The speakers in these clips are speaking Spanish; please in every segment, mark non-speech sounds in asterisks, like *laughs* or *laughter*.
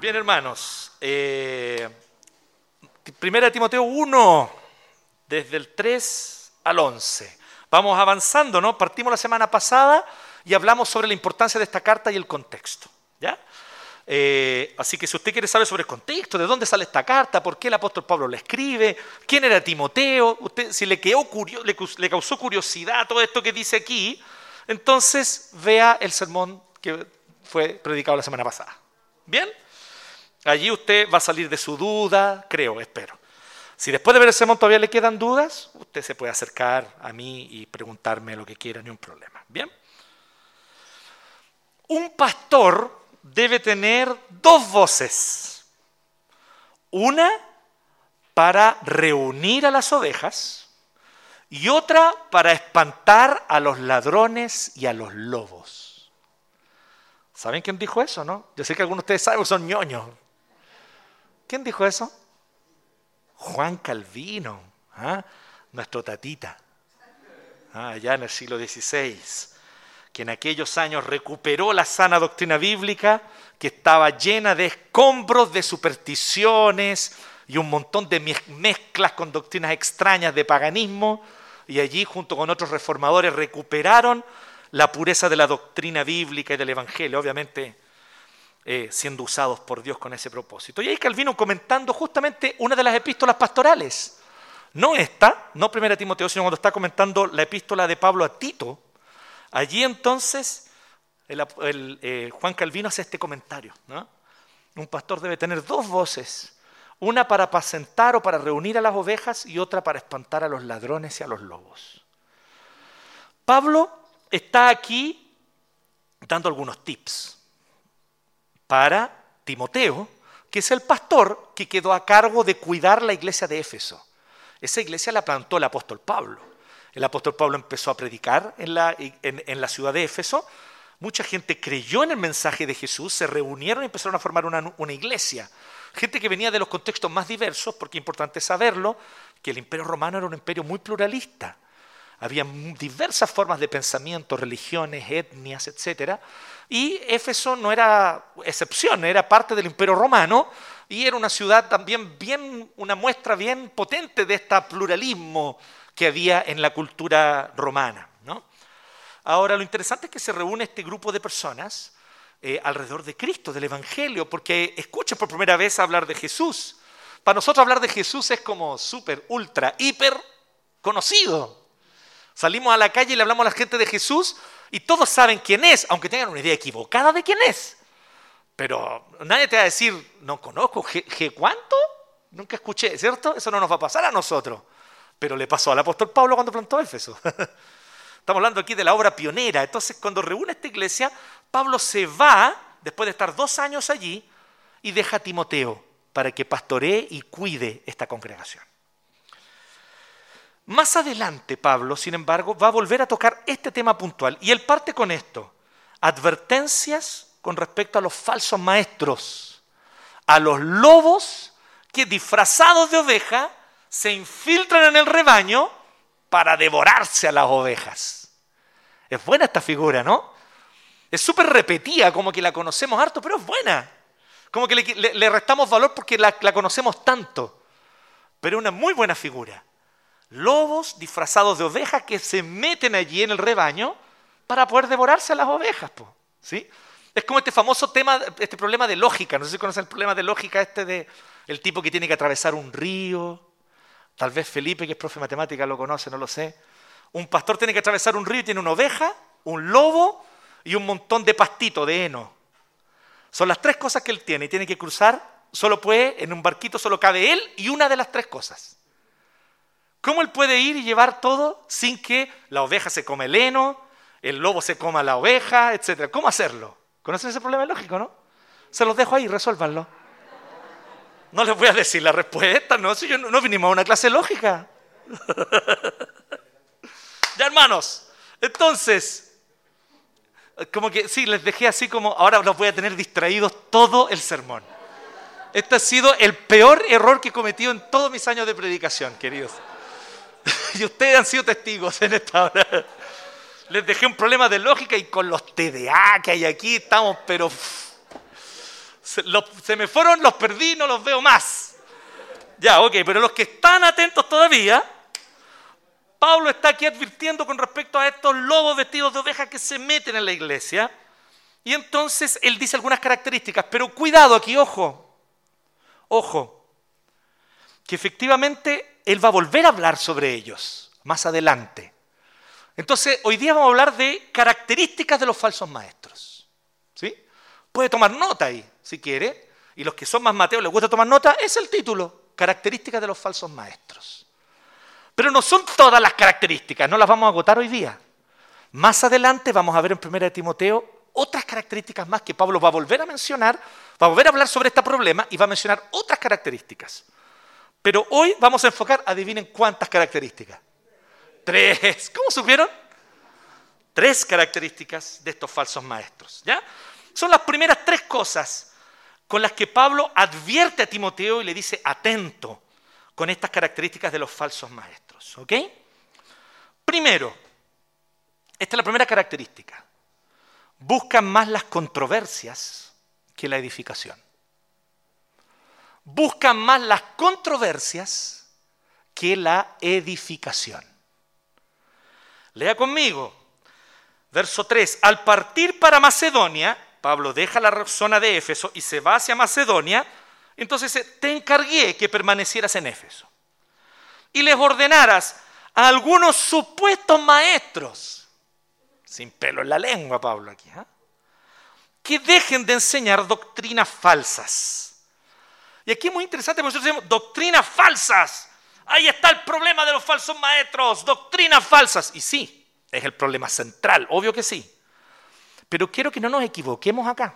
Bien, hermanos. Eh, primera de Timoteo 1, desde el 3 al 11. Vamos avanzando, ¿no? Partimos la semana pasada y hablamos sobre la importancia de esta carta y el contexto. Eh, así que si usted quiere saber sobre el contexto, de dónde sale esta carta, por qué el apóstol Pablo la escribe, quién era Timoteo, si le, quedó curio- le causó curiosidad todo esto que dice aquí, entonces vea el sermón que fue predicado la semana pasada. ¿Bien? Allí usted va a salir de su duda, creo, espero. Si después de ver el sermón todavía le quedan dudas, usted se puede acercar a mí y preguntarme lo que quiera, ni un problema. ¿Bien? Un pastor debe tener dos voces. Una para reunir a las ovejas y otra para espantar a los ladrones y a los lobos. ¿Saben quién dijo eso, no? Yo sé que algunos de ustedes saben, son ñoños. ¿Quién dijo eso? Juan Calvino, ¿ah? nuestro tatita, ah, allá en el siglo XVI, que en aquellos años recuperó la sana doctrina bíblica que estaba llena de escombros, de supersticiones y un montón de mez- mezclas con doctrinas extrañas de paganismo, y allí junto con otros reformadores recuperaron la pureza de la doctrina bíblica y del Evangelio, obviamente eh, siendo usados por Dios con ese propósito. Y ahí Calvino comentando justamente una de las epístolas pastorales. No esta, no primera Timoteo, sino cuando está comentando la epístola de Pablo a Tito. Allí entonces el eh, Juan Calvino hace este comentario. Un pastor debe tener dos voces, una para apacentar o para reunir a las ovejas y otra para espantar a los ladrones y a los lobos. Pablo está aquí dando algunos tips para Timoteo, que es el pastor que quedó a cargo de cuidar la iglesia de Éfeso. Esa iglesia la plantó el apóstol Pablo. El apóstol Pablo empezó a predicar en la, en- la ciudad de Éfeso. Mucha gente creyó en el mensaje de Jesús, se reunieron y empezaron a formar una, una iglesia. Gente que venía de los contextos más diversos, porque es importante saberlo, que el imperio romano era un imperio muy pluralista. Había diversas formas de pensamiento, religiones, etnias, etc. Y Éfeso no era excepción, era parte del imperio romano y era una ciudad también bien, una muestra bien potente de este pluralismo que había en la cultura romana. ¿no? Ahora, lo interesante es que se reúne este grupo de personas eh, alrededor de Cristo, del Evangelio, porque escuchan por primera vez hablar de Jesús. Para nosotros hablar de Jesús es como súper, ultra, hiper conocido. Salimos a la calle y le hablamos a la gente de Jesús y todos saben quién es, aunque tengan una idea equivocada de quién es. Pero nadie te va a decir, no conozco, ¿G, G cuánto? Nunca escuché, ¿cierto? Eso no nos va a pasar a nosotros. Pero le pasó al apóstol Pablo cuando plantó Éfeso. *laughs* Estamos hablando aquí de la obra pionera. Entonces, cuando reúne esta iglesia, Pablo se va, después de estar dos años allí, y deja a Timoteo para que pastoree y cuide esta congregación. Más adelante, Pablo, sin embargo, va a volver a tocar este tema puntual. Y él parte con esto. Advertencias con respecto a los falsos maestros, a los lobos que disfrazados de oveja se infiltran en el rebaño para devorarse a las ovejas. Es buena esta figura, ¿no? Es súper repetida, como que la conocemos harto, pero es buena. Como que le, le- le restamos valor porque la, la conocemos tanto. pero una muy buena figura. Lobos disfrazados de ovejas que se meten allí en el rebaño para poder devorarse a las ovejas. ¿sí? Es como este famoso tema, este problema de lógica. No sé si conocen el problema de lógica este de el tipo que tiene que atravesar un río. Tal vez Felipe, que es profe de matemática, lo conoce, no lo sé. Un pastor tiene que atravesar un río y tiene una oveja, un lobo y un montón de pastito, de heno. Son las tres cosas que él tiene y tiene que cruzar. Solo puede, en un barquito solo cabe él y una de las tres cosas. ¿Cómo él puede ir y llevar todo sin que la oveja se come el heno, el lobo se coma la oveja, etcétera? ¿Cómo hacerlo? ¿Conocen ese problema lógico, no? Se los dejo ahí, resuélvanlo. No les voy a decir la respuesta, no, si yo no, no vinimos a una clase lógica. *laughs* ya, hermanos, entonces, como que sí, les dejé así como, ahora los voy a tener distraídos todo el sermón. Este ha sido el peor error que he cometido en todos mis años de predicación, queridos. *laughs* y ustedes han sido testigos en esta hora. Les dejé un problema de lógica y con los TDA que hay aquí estamos, pero se, me fueron, los perdí, no los veo más. Ya, ok, pero los que están atentos todavía, Pablo está aquí advirtiendo con respecto a estos lobos vestidos de oveja que se meten en la iglesia. Y entonces él dice algunas características, pero cuidado aquí, ojo, ojo, que efectivamente él va a volver a hablar sobre ellos más adelante. Entonces, hoy día vamos a hablar de características de los falsos maestros. ¿Sí? Puede tomar nota ahí, si quiere. Y los que son más mateos les gusta tomar nota, es el título, características de los falsos maestros. Pero no son todas las características, no las vamos a agotar hoy día. Más adelante vamos a ver en 1 Timoteo otras características más que Pablo va a volver a mencionar, va a volver a hablar sobre este problema y va a mencionar otras características. Pero hoy vamos a enfocar, adivinen cuántas características. Tres. ¿Cómo supieron? Tres características de estos falsos maestros. ¿ya? Son las primeras tres cosas con las que Pablo advierte a Timoteo y le dice, atento, con estas características de los falsos maestros. ¿Ok? Primero, esta es la primera característica. Buscan más las controversias que la edificación. Buscan más las controversias que la edificación. Lea conmigo. Verso 3. Al partir para Macedonia, Pablo deja la zona de Éfeso y se va hacia Macedonia entonces te encargué que permanecieras en Éfeso y les ordenaras a algunos supuestos maestros, sin pelo en la lengua, Pablo, aquí, ¿ah? que dejen de enseñar doctrinas falsas. Y aquí es muy interesante porque nosotros decimos doctrinas falsas. Ahí está el problema de los falsos maestros, doctrinas falsas. Y sí, es el problema central, obvio que sí. Pero quiero que no nos equivoquemos acá.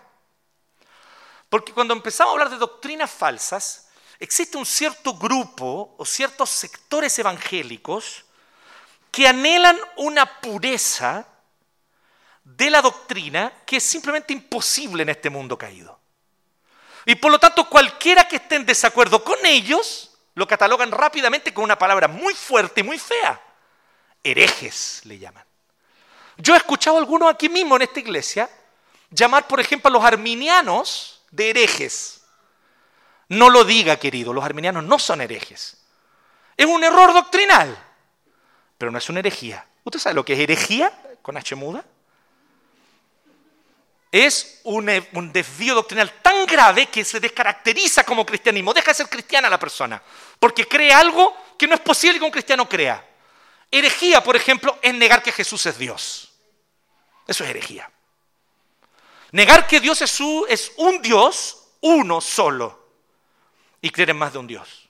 Porque cuando empezamos a hablar de doctrinas falsas, existe un cierto grupo o ciertos sectores evangélicos que anhelan una pureza de la doctrina que es simplemente imposible en este mundo caído. Y por lo tanto, cualquiera que esté en desacuerdo con ellos, lo catalogan rápidamente con una palabra muy fuerte y muy fea. Herejes le llaman. Yo he escuchado a algunos aquí mismo en esta iglesia llamar, por ejemplo, a los arminianos de herejes. No lo diga, querido, los arminianos no son herejes. Es un error doctrinal, pero no es una herejía. ¿Usted sabe lo que es herejía con H muda? Es un, un desvío doctrinal tan grave que se descaracteriza como cristianismo. Deja de ser cristiana la persona, porque cree algo que no es posible que un cristiano crea. Herejía, por ejemplo, es negar que Jesús es Dios. Eso es herejía. Negar que Dios es, es un Dios, uno solo, y creer en más de un Dios.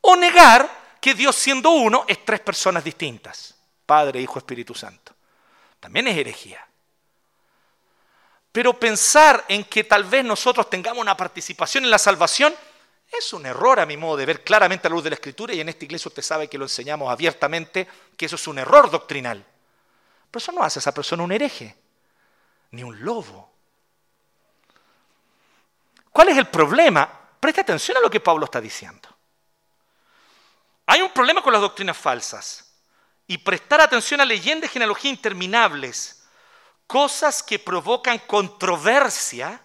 O negar que Dios siendo uno es tres personas distintas, Padre, Hijo, Espíritu Santo. También es herejía. Pero pensar en que tal vez nosotros tengamos una participación en la salvación es un error a mi modo de ver claramente a la luz de la Escritura y en esta iglesia usted sabe que lo enseñamos abiertamente, que eso es un error doctrinal. Pero eso no hace a esa persona un hereje ni un lobo. ¿Cuál es el problema? Presta atención a lo que Pablo está diciendo. Hay un problema con las doctrinas falsas y prestar atención a leyendas y genealogías interminables, cosas que provocan controversia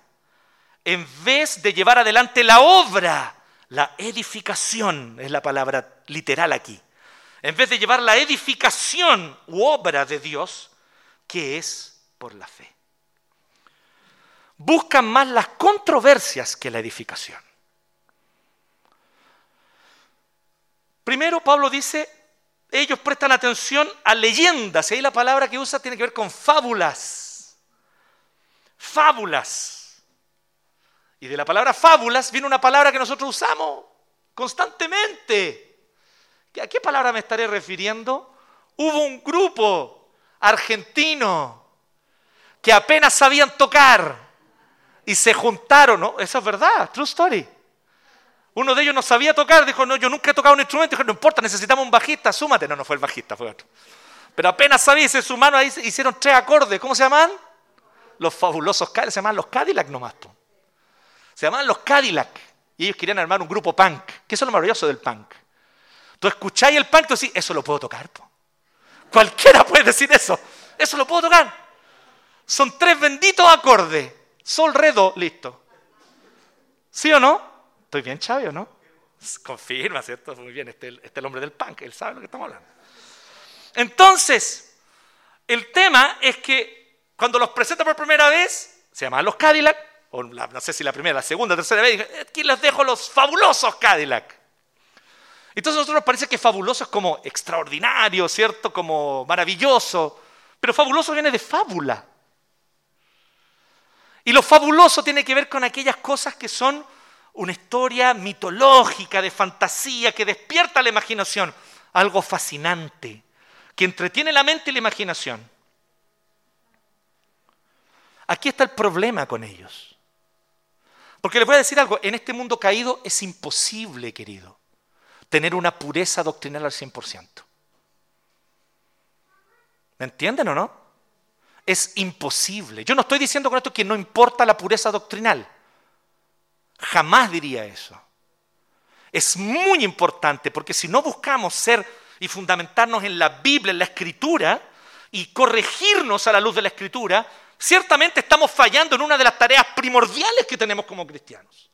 en vez de llevar adelante la obra, La edificación es la palabra literal aquí. En vez de llevar la edificación u obra de Dios, que es por la fe. Buscan más las controversias que la edificación. Primero Pablo dice, ellos prestan atención a leyendas, y ahí la palabra que usa tiene que ver con fábulas. Fábulas. Y de la palabra fábulas viene una palabra que nosotros usamos constantemente. ¿A qué palabra me estaré refiriendo? Hubo un grupo argentino que apenas sabían tocar y se juntaron, ¿no? Eso es verdad, true story. Uno de ellos no sabía tocar, dijo, no, yo nunca he tocado un instrumento, dijo, no importa, necesitamos un bajista, súmate. No, no fue el bajista, fue otro. Pero apenas sabía, se sumaron ahí, hicieron tres acordes. ¿Cómo se llaman? Los fabulosos Cadillac, se llaman los Cadillac nomás. Se llamaban los Cadillac. Y ellos querían armar un grupo punk. ¿Qué es lo maravilloso del punk? Tú escucháis el punk, tú decís, eso lo puedo tocar. Cualquiera puede decir eso. Eso lo puedo tocar. Son tres benditos acordes. Sol, re, do, listo. ¿Sí o no? Estoy bien, Chavio, no? Confirma, ¿cierto? Muy bien, este, este, es el hombre del punk, él sabe lo que estamos hablando. Entonces, el tema es que cuando los presenta por primera vez, se llaman los Cadillac, o no sé si la primera, la segunda, tercera vez, aquí les dejo los fabulosos Cadillac. Entonces a nosotros nos parece que fabuloso es como extraordinario, ¿cierto? Como maravilloso. Pero fabuloso viene de fábula. Y lo fabuloso tiene que ver con aquellas cosas que son una historia mitológica, de fantasía, que despierta la imaginación. Algo fascinante, que entretiene la mente y la imaginación. Aquí está el problema con ellos. Porque les voy a decir algo, en este mundo caído es imposible, querido, tener una pureza doctrinal al 100%. ¿Me entienden o no? Es imposible. Yo no estoy diciendo con esto que no importa la pureza doctrinal. Jamás diría eso. Es muy importante porque si no buscamos ser y fundamentarnos en la Biblia, en la Escritura, y corregirnos a la luz de la Escritura, ciertamente estamos fallando en una de las tareas primordiales que tenemos como cristianos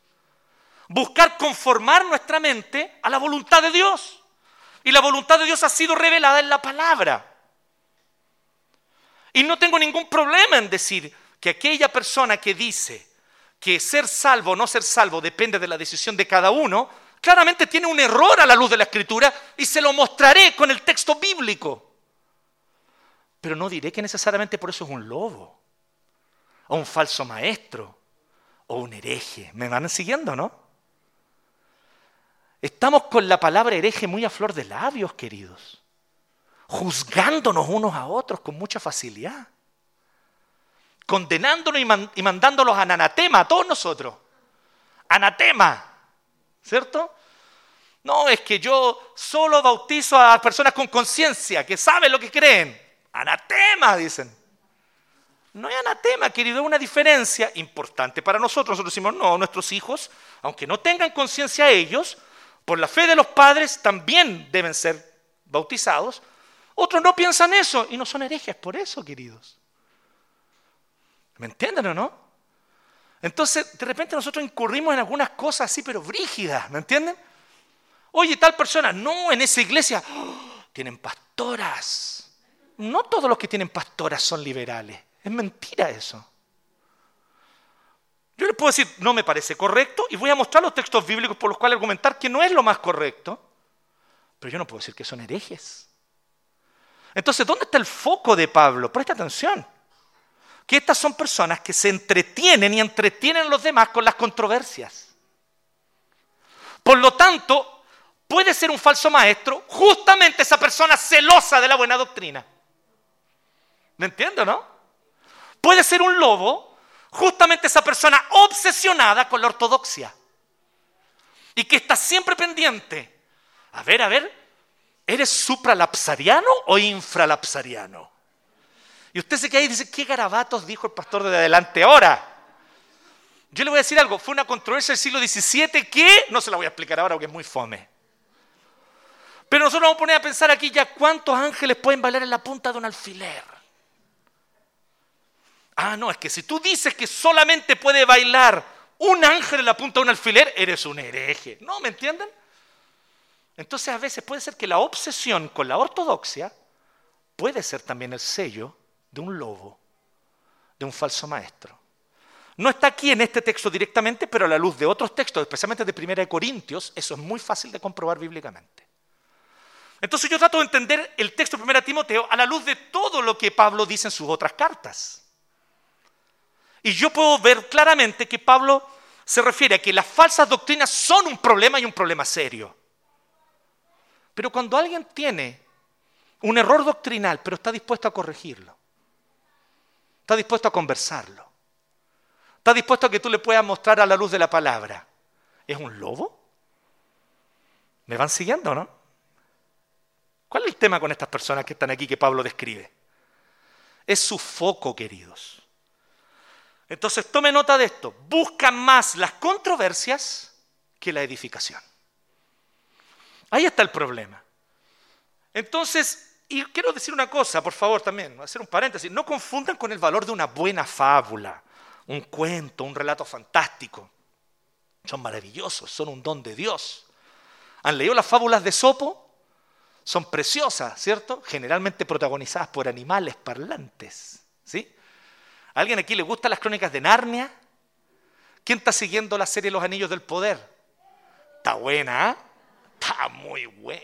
buscar conformar nuestra mente a la voluntad de Dios. Y la voluntad de Dios ha sido revelada en la palabra. Y no tengo ningún problema en decir que aquella persona que dice que ser salvo o no ser salvo depende de la decisión de cada uno, claramente tiene un error a la luz de la escritura y se lo mostraré con el texto bíblico. Pero no diré que necesariamente por eso es un lobo, o un falso maestro, o un hereje. ¿Me van siguiendo, no? Estamos con la palabra hereje muy a flor de labios, queridos, juzgándonos unos a otros con mucha facilidad, condenándonos y, mandándolos a anatema a todos nosotros. Anatema, ¿cierto? No, es que yo solo bautizo a personas con conciencia, que saben lo que creen. Anatema, dicen. No hay anatema, querido, es una diferencia importante para nosotros. Nosotros decimos, no, nuestros hijos, aunque no tengan conciencia ellos, por la fe de los padres también deben ser bautizados. Otros no piensan eso y no son herejes por eso, queridos. ¿Me entienden o no? Entonces, de repente nosotros incurrimos en algunas cosas así, pero brígidas, ¿me entienden? Oye, tal persona, no, en esa iglesia ¡oh! tienen pastoras. No todos los que tienen pastoras son liberales. Es mentira eso. Yo les puedo decir, no me parece correcto, y voy a mostrar los textos bíblicos por los cuales argumentar que no es lo más correcto, pero yo no puedo decir que son herejes. Entonces, ¿dónde está el foco de Pablo? Presta atención. Que estas son personas que se entretienen y entretienen a los demás con las controversias. Por lo tanto, puede ser un falso maestro justamente esa persona celosa de la buena doctrina. ¿Me entiendo, no? Puede ser un lobo justamente esa persona obsesionada con la ortodoxia y que está siempre pendiente. A ver, a ver, ¿eres supralapsariano o infralapsariano? Y usted se queda ahí y dice, ¿qué garabatos dijo el pastor de adelante ahora? Yo le voy a decir algo, fue una controversia del siglo XVII que no se la voy a explicar ahora porque es muy fome. Pero nosotros vamos a poner a pensar aquí ya cuántos ángeles pueden valer en la punta de un alfiler. Ah, no, es que si tú dices que solamente puede bailar un ángel en la punta de un alfiler, eres un hereje. ¿No? ¿Me entienden? Entonces a veces puede ser que la obsesión con la ortodoxia puede ser también el sello de un lobo, de un falso maestro. No está aquí en este texto directamente, pero a la luz de otros textos, especialmente de Primera de Corintios, eso es muy fácil de comprobar bíblicamente. Entonces yo trato de entender el texto de Primera Timoteo a la luz de todo lo que Pablo dice en sus otras cartas. Y yo puedo ver claramente que Pablo se refiere a que las falsas doctrinas son un problema y un problema serio. Pero cuando alguien tiene un error doctrinal, pero está dispuesto a corregirlo, está dispuesto a conversarlo, está dispuesto a que tú le puedas mostrar a la luz de la palabra, ¿es un lobo? ¿Me van siguiendo, no? ¿Cuál es el tema con estas personas que están aquí que Pablo describe? Es su foco, queridos. Entonces tome nota de esto. Buscan más las controversias que la edificación. Ahí está el problema. Entonces, y quiero decir una cosa, por favor, también, hacer un paréntesis. No confundan con el valor de una buena fábula, un cuento, un relato fantástico. Son maravillosos, son un don de Dios. ¿Han leído las fábulas de Sopo? Son preciosas, ¿cierto? Generalmente protagonizadas por animales parlantes. ¿Sí? ¿A alguien aquí le gustan las crónicas de Narnia? ¿Quién está siguiendo la serie Los Anillos del Poder? Está buena, ¿eh? Está muy buena.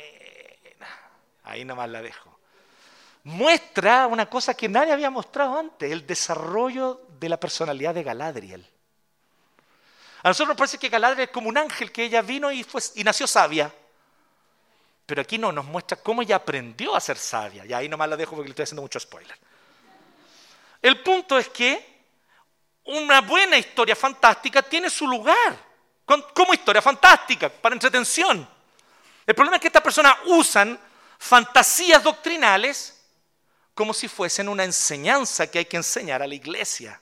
Ahí nomás la dejo. Muestra una cosa que nadie había mostrado antes, el desarrollo de la personalidad de Galadriel. A nosotros nos parece que Galadriel es como un ángel que ella vino y, fue, y nació sabia. Pero aquí no, nos muestra cómo ella aprendió a ser sabia. Y ahí nomás la dejo porque le estoy haciendo mucho spoiler. El punto es que una buena historia fantástica tiene su lugar como historia fantástica, para entretención. El problema es que estas personas usan fantasías doctrinales como si fuesen una enseñanza que hay que enseñar a la iglesia,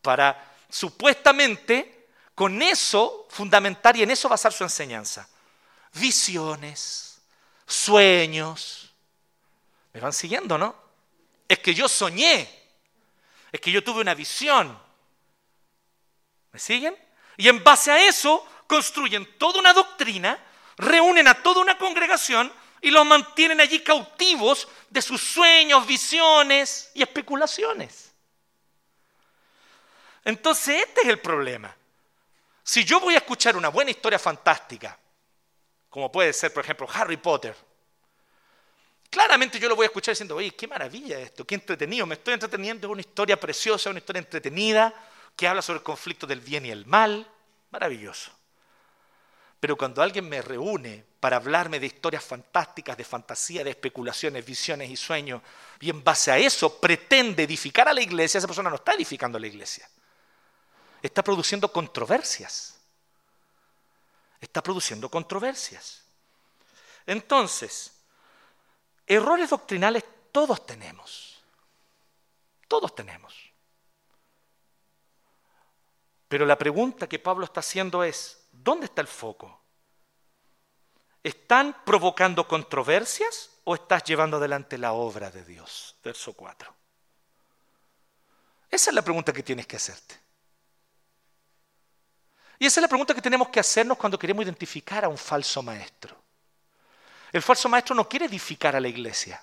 para supuestamente con eso fundamentar y en eso basar su enseñanza. Visiones, sueños. ¿Me van siguiendo, no? Es que yo soñé. Es que yo tuve una visión. ¿Me siguen? Y en base a eso construyen toda una doctrina, reúnen a toda una congregación y los mantienen allí cautivos de sus sueños, visiones y especulaciones. Entonces este es el problema. Si yo voy a escuchar una buena historia fantástica, como puede ser, por ejemplo, Harry Potter, Claramente yo lo voy a escuchar diciendo, oye, qué maravilla esto, qué entretenido, me estoy entreteniendo, es una historia preciosa, una historia entretenida, que habla sobre el conflicto del bien y el mal, maravilloso. Pero cuando alguien me reúne para hablarme de historias fantásticas, de fantasía, de especulaciones, visiones y sueños, y en base a eso pretende edificar a la iglesia, esa persona no está edificando a la iglesia. Está produciendo controversias. Está produciendo controversias. Entonces, Errores doctrinales todos tenemos. Todos tenemos. Pero la pregunta que Pablo está haciendo es, ¿dónde está el foco? ¿Están provocando controversias o estás llevando adelante la obra de Dios? Verso 4. Esa es la pregunta que tienes que hacerte. Y esa es la pregunta que tenemos que hacernos cuando queremos identificar a un falso maestro. El falso maestro no quiere edificar a la iglesia,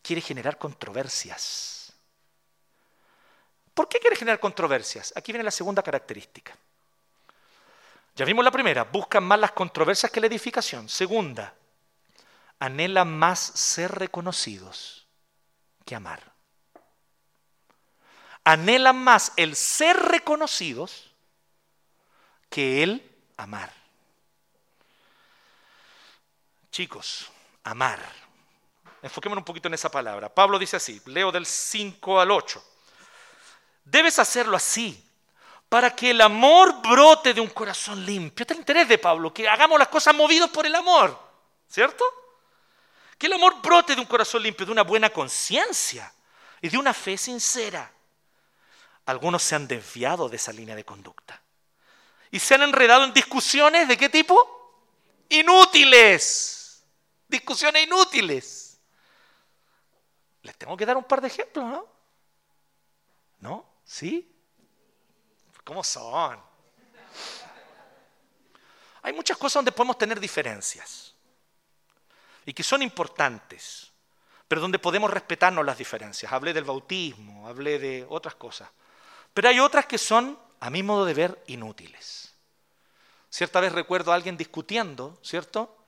quiere generar controversias. ¿Por qué quiere generar controversias? Aquí viene la segunda característica. Ya vimos la primera, buscan más las controversias que la edificación. Segunda, anhelan más ser reconocidos que amar. Anhelan más el ser reconocidos que el amar. Chicos, amar. Enfoquémonos un poquito en esa palabra. Pablo dice así, leo del 5 al 8. Debes hacerlo así, para que el amor brote de un corazón limpio. Este es el interés de Pablo, que hagamos las cosas movidos por el amor, ¿cierto? Que el amor brote de un corazón limpio, de una buena conciencia y de una fe sincera. Algunos se han desviado de esa línea de conducta y se han enredado en discusiones de qué tipo? Inútiles discusiones inútiles. Les tengo que dar un par de ejemplos, ¿no? ¿No? ¿Sí? ¿Cómo son? Hay muchas cosas donde podemos tener diferencias y que son importantes, pero donde podemos respetarnos las diferencias. Hablé del bautismo, hablé de otras cosas, pero hay otras que son, a mi modo de ver, inútiles. Cierta vez recuerdo a alguien discutiendo, ¿cierto?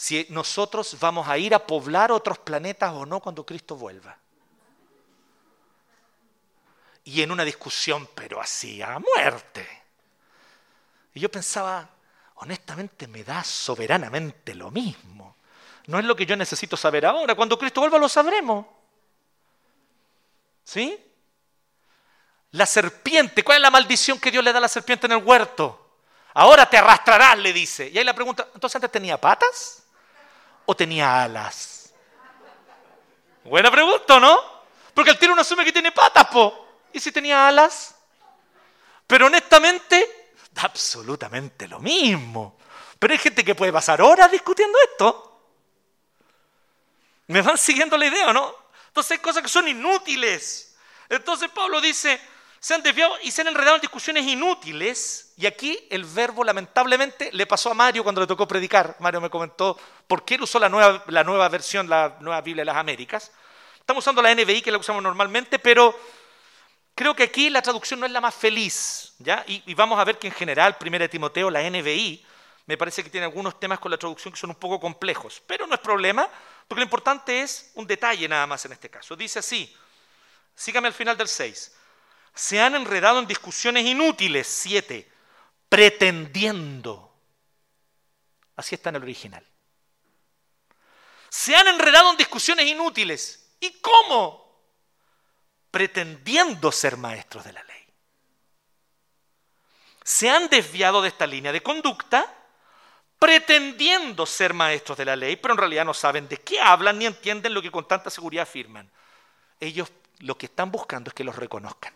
Si nosotros vamos a ir a poblar otros planetas o no cuando Cristo vuelva. Y en una discusión, pero así a muerte. Y yo pensaba, honestamente me da soberanamente lo mismo. No es lo que yo necesito saber ahora. Cuando Cristo vuelva lo sabremos. ¿Sí? La serpiente, ¿cuál es la maldición que Dios le da a la serpiente en el huerto? Ahora te arrastrarás, le dice. Y ahí la pregunta, ¿entonces antes tenía patas o tenía alas? Buena pregunta, ¿no? Porque el tiro uno asume que tiene patas, po. ¿Y si tenía alas? Pero honestamente, da absolutamente lo mismo. Pero hay gente que puede pasar horas discutiendo esto. ¿Me van siguiendo la idea o no? Entonces hay cosas que son inútiles. Entonces Pablo dice, se han desviado y se han enredado en discusiones inútiles. Y aquí el verbo lamentablemente le pasó a Mario cuando le tocó predicar. Mario me comentó por qué él usó la nueva, la nueva versión, la nueva Biblia de las Américas. Estamos usando la NBI que la usamos normalmente, pero creo que aquí la traducción no es la más feliz. ¿ya? Y, y vamos a ver que en general, 1 Timoteo, la NBI, me parece que tiene algunos temas con la traducción que son un poco complejos. Pero no es problema, porque lo importante es un detalle nada más en este caso. Dice así, sígame al final del 6 se han enredado en discusiones inútiles. Siete, pretendiendo. Así está en el original. Se han enredado en discusiones inútiles. ¿Y cómo? Pretendiendo ser maestros de la ley. Se han desviado de esta línea de conducta pretendiendo ser maestros de la ley, pero en realidad no saben de qué hablan ni entienden lo que con tanta seguridad afirman. Ellos lo que están buscando es que los reconozcan.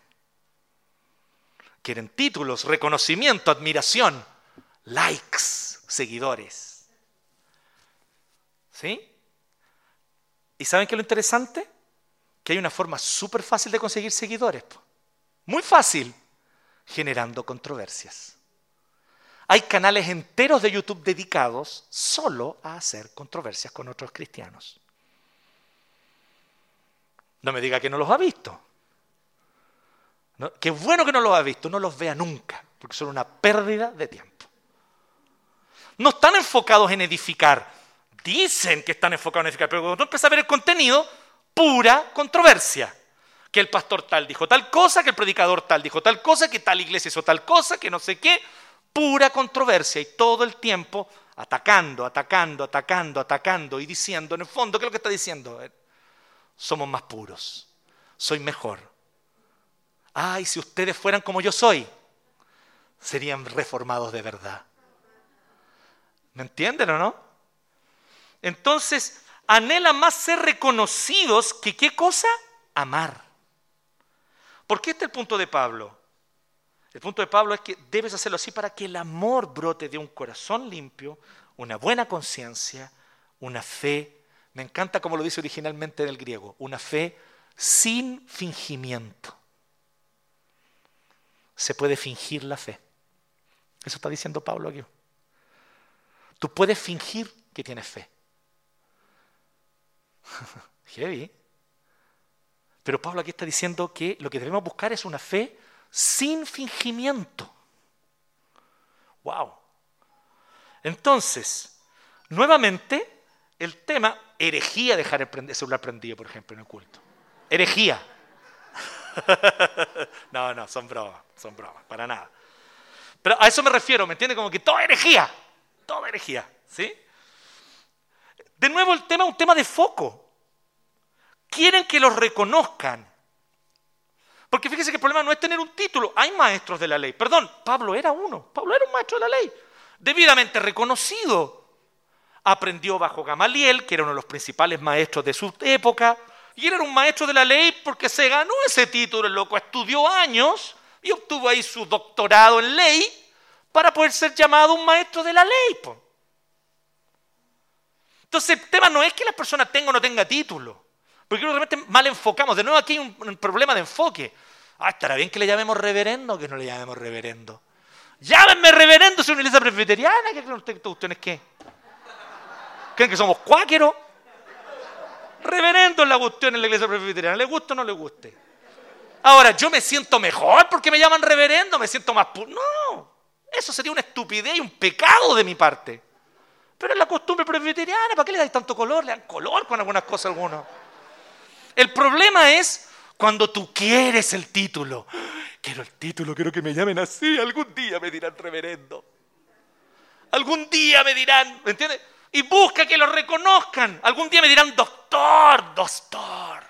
Quieren títulos, reconocimiento, admiración, likes, seguidores. ¿Sí? ¿Y saben qué es lo interesante? Que hay una forma súper fácil de conseguir seguidores. Muy fácil, generando controversias. Hay canales enteros de YouTube dedicados solo a hacer controversias con otros cristianos. No me diga que no los ha visto. Qué bueno que no los ha visto, no los vea nunca, porque son una pérdida de tiempo. No están enfocados en edificar, dicen que están enfocados en edificar, pero cuando tú empiezas a ver el contenido, pura controversia. Que el pastor tal dijo tal cosa, que el predicador tal dijo tal cosa, que tal iglesia hizo tal cosa, que no sé qué, pura controversia y todo el tiempo atacando, atacando, atacando, atacando y diciendo, en el fondo, ¿qué es lo que está diciendo? Somos más puros, soy mejor, ay, si ustedes fueran como yo soy, serían reformados de verdad. ¿Me entienden o no? Entonces, anhelan más ser reconocidos que qué cosa? Amar. ¿Por qué este es el punto de Pablo? El punto de Pablo es que debes hacerlo así para que el amor brote de un corazón limpio, una buena conciencia, una fe. Me encanta como lo dice originalmente en el griego, una fe sin fingimiento se puede fingir la fe. Eso está diciendo Pablo aquí. Tú puedes fingir que tienes fe. *laughs* Heavy. Pero Pablo aquí está diciendo que lo que debemos buscar es una fe sin fingimiento. Wow. Entonces, nuevamente, el tema herejía dejar el celular prendido, por ejemplo, en el culto. Herejía. *laughs* no, no, son bromas, son bromas, para nada. Pero a eso me refiero, ¿me entiende? Como que toda herejía, toda herejía, ¿sí? De nuevo el tema es un tema de foco. Quieren que los reconozcan. Porque fíjese que el problema no es tener un título. Hay maestros de la ley. Perdón, Pablo era uno. Pablo era un maestro de la ley. Debidamente reconocido. Aprendió bajo Gamaliel, que era uno de los principales maestros de su época. Y él era un maestro de la ley porque se ganó ese título, el loco estudió años y obtuvo ahí su doctorado en ley para poder ser llamado un maestro de la ley. Entonces el tema no es que la persona tenga o no tenga título, porque realmente mal enfocamos. De nuevo aquí hay un, problema de enfoque. Ah, estará bien que le llamemos reverendo o que no le llamemos reverendo. Llámenme reverendo, soy una iglesia presbiteriana. ¿Qué creen ustedes qué? ¿Creen que somos cuáqueros? Reverendo es la cuestión en la iglesia presbiteriana. ¿Le gusta o no le guste? Ahora, yo me siento mejor porque me llaman reverendo, me siento más puro. No, eso sería una estupidez y un pecado de mi parte. Pero es la costumbre presbiteriana, ¿para qué le dais tanto color? Le dan color con algunas cosas a algunos. El problema es cuando tú quieres el título. Quiero el título, quiero que me llamen así. Algún día me dirán reverendo. Algún día me dirán, ¿me entiendes? Y busca que lo reconozcan. Algún día me dirán doctor, doctor.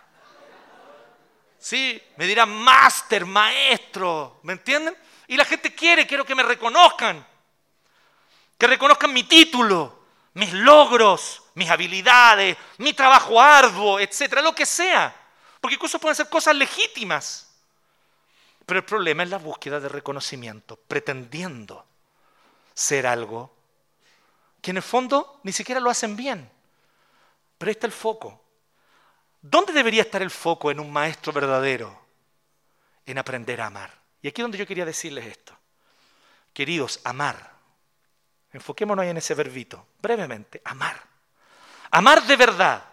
Sí, me dirán máster, maestro, ¿me entienden? Y la gente quiere, quiero que me reconozcan. Que reconozcan mi título, mis logros, mis habilidades, mi trabajo arduo, etcétera, lo que sea. Porque incluso pueden ser cosas legítimas. Pero el problema es la búsqueda de reconocimiento, pretendiendo ser algo que en el fondo ni siquiera lo hacen bien. Pero ahí está el foco. ¿Dónde debería estar el foco en un maestro verdadero? En aprender a amar. Y aquí es donde yo quería decirles esto. Queridos, amar. Enfoquémonos en ese verbito, brevemente, amar. Amar de verdad.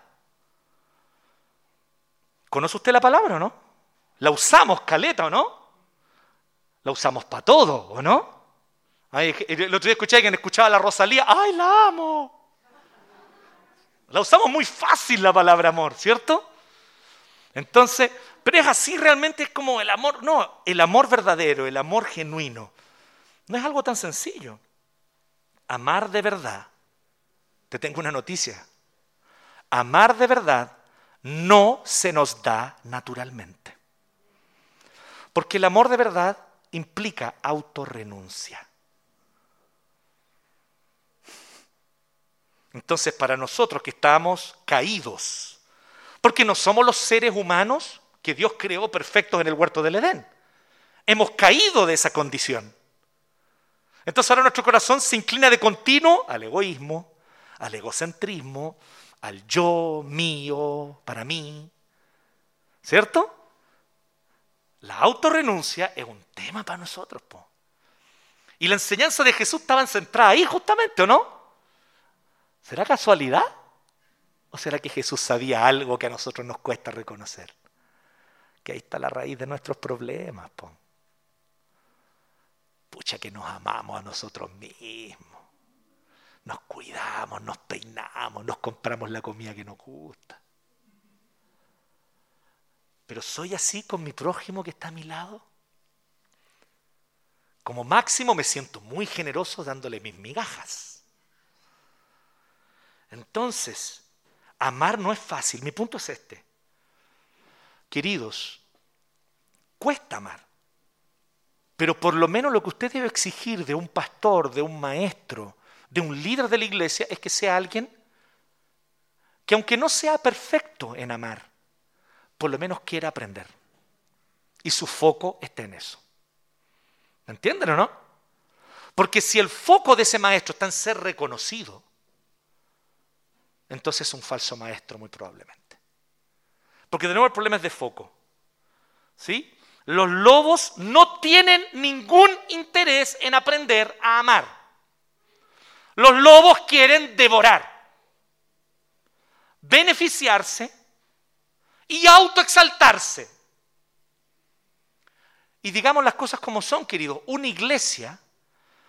¿Conoce usted la palabra o no? La usamos, caleta, ¿o no? La usamos para todo, ¿o no? El otro día escuché a alguien escuchaba a la Rosalía, ¡ay, la amo! La usamos muy fácil la palabra amor, ¿cierto? Entonces, pero es así realmente como el amor, no, el amor verdadero, el amor genuino. No es algo tan sencillo. Amar de verdad, te tengo una noticia, amar de verdad no se nos da naturalmente. Porque el amor de verdad implica autorrenuncia. Entonces, para nosotros que estamos caídos, porque no somos los seres humanos que Dios creó perfectos en el huerto del Edén, hemos caído de esa condición. Entonces ahora nuestro corazón se inclina de continuo al egoísmo, al egocentrismo, al yo, mío, para mí. ¿Cierto? La autorrenuncia es un tema para nosotros. Y la enseñanza de Jesús estaba centrada ahí justamente, ¿o no? ¿Será casualidad? ¿O será que Jesús sabía algo que a nosotros nos cuesta reconocer? Que ahí está la raíz de nuestros problemas. Po. Pucha que nos amamos a nosotros mismos. Nos cuidamos, nos peinamos, nos compramos la comida que nos gusta. Pero soy así con mi prójimo que está a mi lado. Como máximo me siento muy generoso dándole mis migajas. Entonces, amar no es fácil. Mi punto es este. Queridos, cuesta amar. Pero por lo menos lo que usted debe exigir de un pastor, de un maestro, de un líder de la iglesia, es que sea alguien que aunque no sea perfecto en amar, por lo menos quiera aprender. Y su foco esté en eso. ¿Me entienden o no? Porque si el foco de ese maestro está en ser reconocido, entonces es un falso maestro muy probablemente. Porque de nuevo el problema es de foco. ¿Sí? Los lobos no tienen ningún interés en aprender a amar. Los lobos quieren devorar, beneficiarse y autoexaltarse. Y digamos las cosas como son, querido. Una iglesia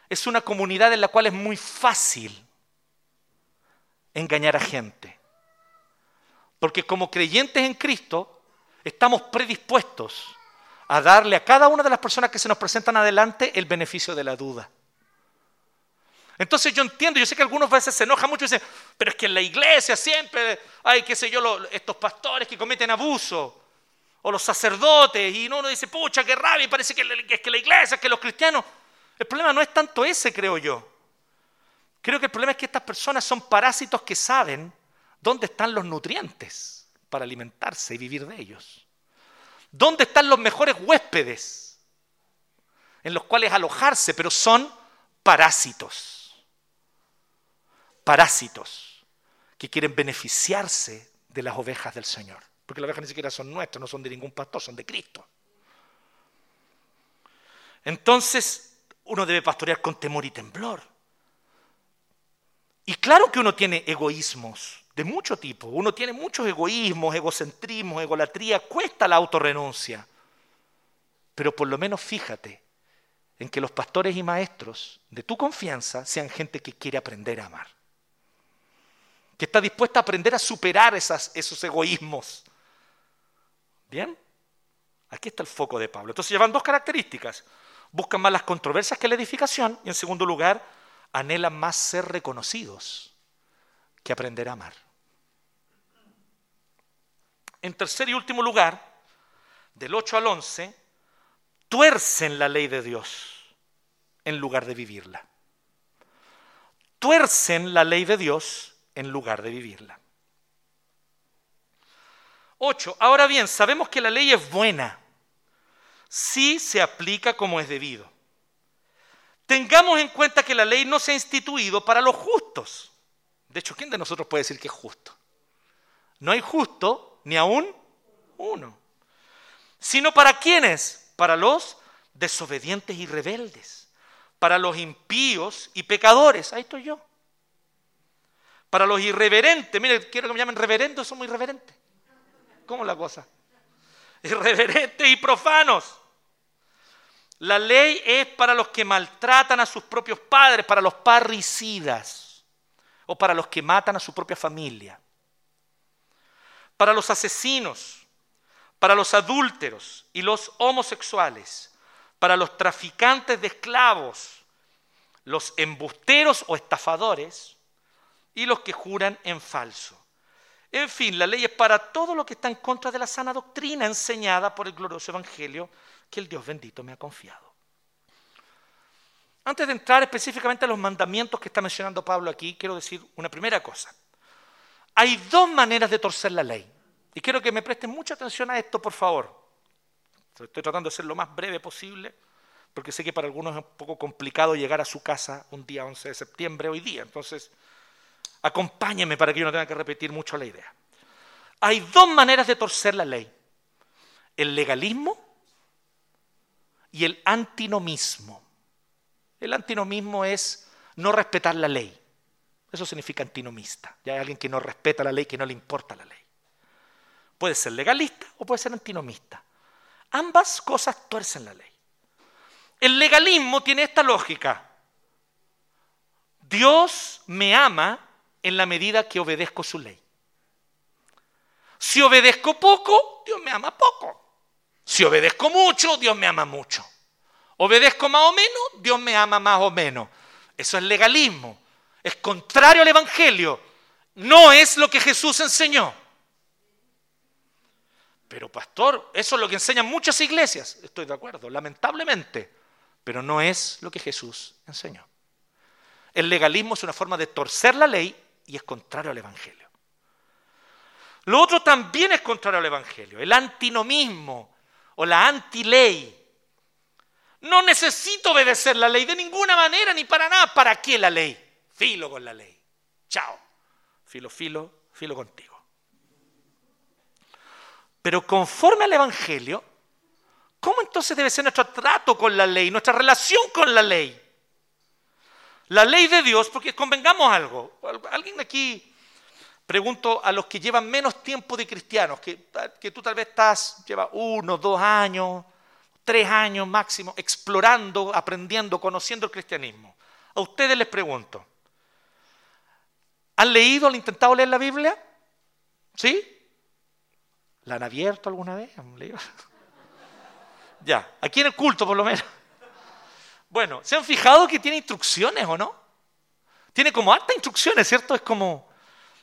es una comunidad en la cual es muy fácil engañar a gente. Porque como creyentes en Cristo estamos predispuestos a darle a cada una de las personas que se nos presentan adelante el beneficio de la duda. Entonces yo entiendo, yo sé que algunos veces se enojan mucho y dicen, pero es que en la iglesia siempre hay, qué sé yo, estos pastores que cometen abuso, o los sacerdotes, y uno dice, pucha, qué rabia, y parece que es que la iglesia, que los cristianos. El problema no es tanto ese, creo yo. Creo que el problema es que estas personas son parásitos que saben dónde están los nutrientes para alimentarse y vivir de ellos. ¿Dónde están los mejores huéspedes en los cuales alojarse? Pero son parásitos. Parásitos que quieren beneficiarse de las ovejas del Señor. Porque las ovejas ni siquiera son nuestras, no son de ningún pastor, son de Cristo. Entonces, uno debe pastorear con temor y temblor. Y claro que uno tiene egoísmos de mucho tipo. Uno tiene muchos egoísmos, egocentrismos, egolatría. Cuesta la autorrenuncia. Pero por lo menos fíjate en que los pastores y maestros de tu confianza sean gente que quiere aprender a amar. Que está dispuesta a aprender a superar esos egoísmos. ¿Bien? Aquí está el foco de Pablo. Entonces llevan dos características. Buscan más las controversias que la edificación y en segundo lugar, anhelan más ser reconocidos que aprender a amar. En tercer y último lugar, del 8 al 11, tuercen la ley de Dios en lugar de vivirla. Tuercen la ley de Dios en lugar de vivirla. 8. Ahora bien, sabemos que la ley es buena si se aplica como es debido. Tengamos en cuenta que la ley no se ha instituido para los justos. De hecho, ¿quién de nosotros puede decir que es justo? No hay justo ni aún uno. Sino para quiénes? Para los desobedientes y rebeldes. Para los impíos y pecadores. Ahí estoy yo. Para los irreverentes. Mire, quiero que me llamen reverendos, somos irreverentes. ¿Cómo la cosa? Irreverentes y profanos. La ley es para los que maltratan a sus propios padres, para los parricidas o para los que matan a su propia familia, para los asesinos, para los adúlteros y los homosexuales, para los traficantes de esclavos, los embusteros o estafadores y los que juran en falso. En fin, la ley es para todo lo que está en contra de la sana doctrina enseñada por el glorioso Evangelio que el Dios bendito me ha confiado. Antes de entrar específicamente a los mandamientos que está mencionando Pablo aquí, quiero decir una primera cosa. Hay dos maneras de torcer la ley. Y quiero que me presten mucha atención a esto, por favor. Estoy tratando de ser lo más breve posible, porque sé que para algunos es un poco complicado llegar a su casa un día 11 de septiembre hoy día. Entonces, Acompáñenme para que yo no tenga que repetir mucho la idea. Hay dos maneras de torcer la ley. El legalismo y el antinomismo. El antinomismo es no respetar la ley. Eso significa antinomista. Ya hay alguien que no respeta la ley, que no le importa la ley. Puede ser legalista o puede ser antinomista. Ambas cosas tuercen la ley. El legalismo tiene esta lógica. Dios me ama en la medida que obedezco su ley. Si obedezco poco, Dios me ama poco. Si obedezco mucho, Dios me ama mucho. Obedezco más o menos, Dios me ama más o menos. Eso es legalismo. Es contrario al Evangelio. No es lo que Jesús enseñó. Pero pastor, eso es lo que enseñan muchas iglesias. Estoy de acuerdo, lamentablemente. Pero no es lo que Jesús enseñó. El legalismo es una forma de torcer la ley y es contrario al Evangelio. Lo otro también es contrario al Evangelio, el antinomismo o la antiley. No necesito obedecer la ley de ninguna manera ni para nada. ¿Para qué la ley? Filo con la ley. Chao. Filo, filo, filo contigo. Pero conforme al Evangelio, ¿cómo entonces debe ser nuestro trato con la ley, nuestra relación con la ley? La ley de Dios, porque convengamos algo, alguien aquí, pregunto a los que llevan menos tiempo de cristianos, que, tú tal vez estás, lleva uno, dos años, tres años máximo, explorando, aprendiendo, conociendo el cristianismo. A ustedes les pregunto, ¿han leído, han intentado leer la Biblia? ¿Sí? ¿La han abierto alguna vez? ¿Han leído? *laughs* ya, aquí en el culto por lo menos. Bueno, ¿se han fijado que tiene instrucciones o no? Tiene como altas instrucciones, ¿cierto? Es como,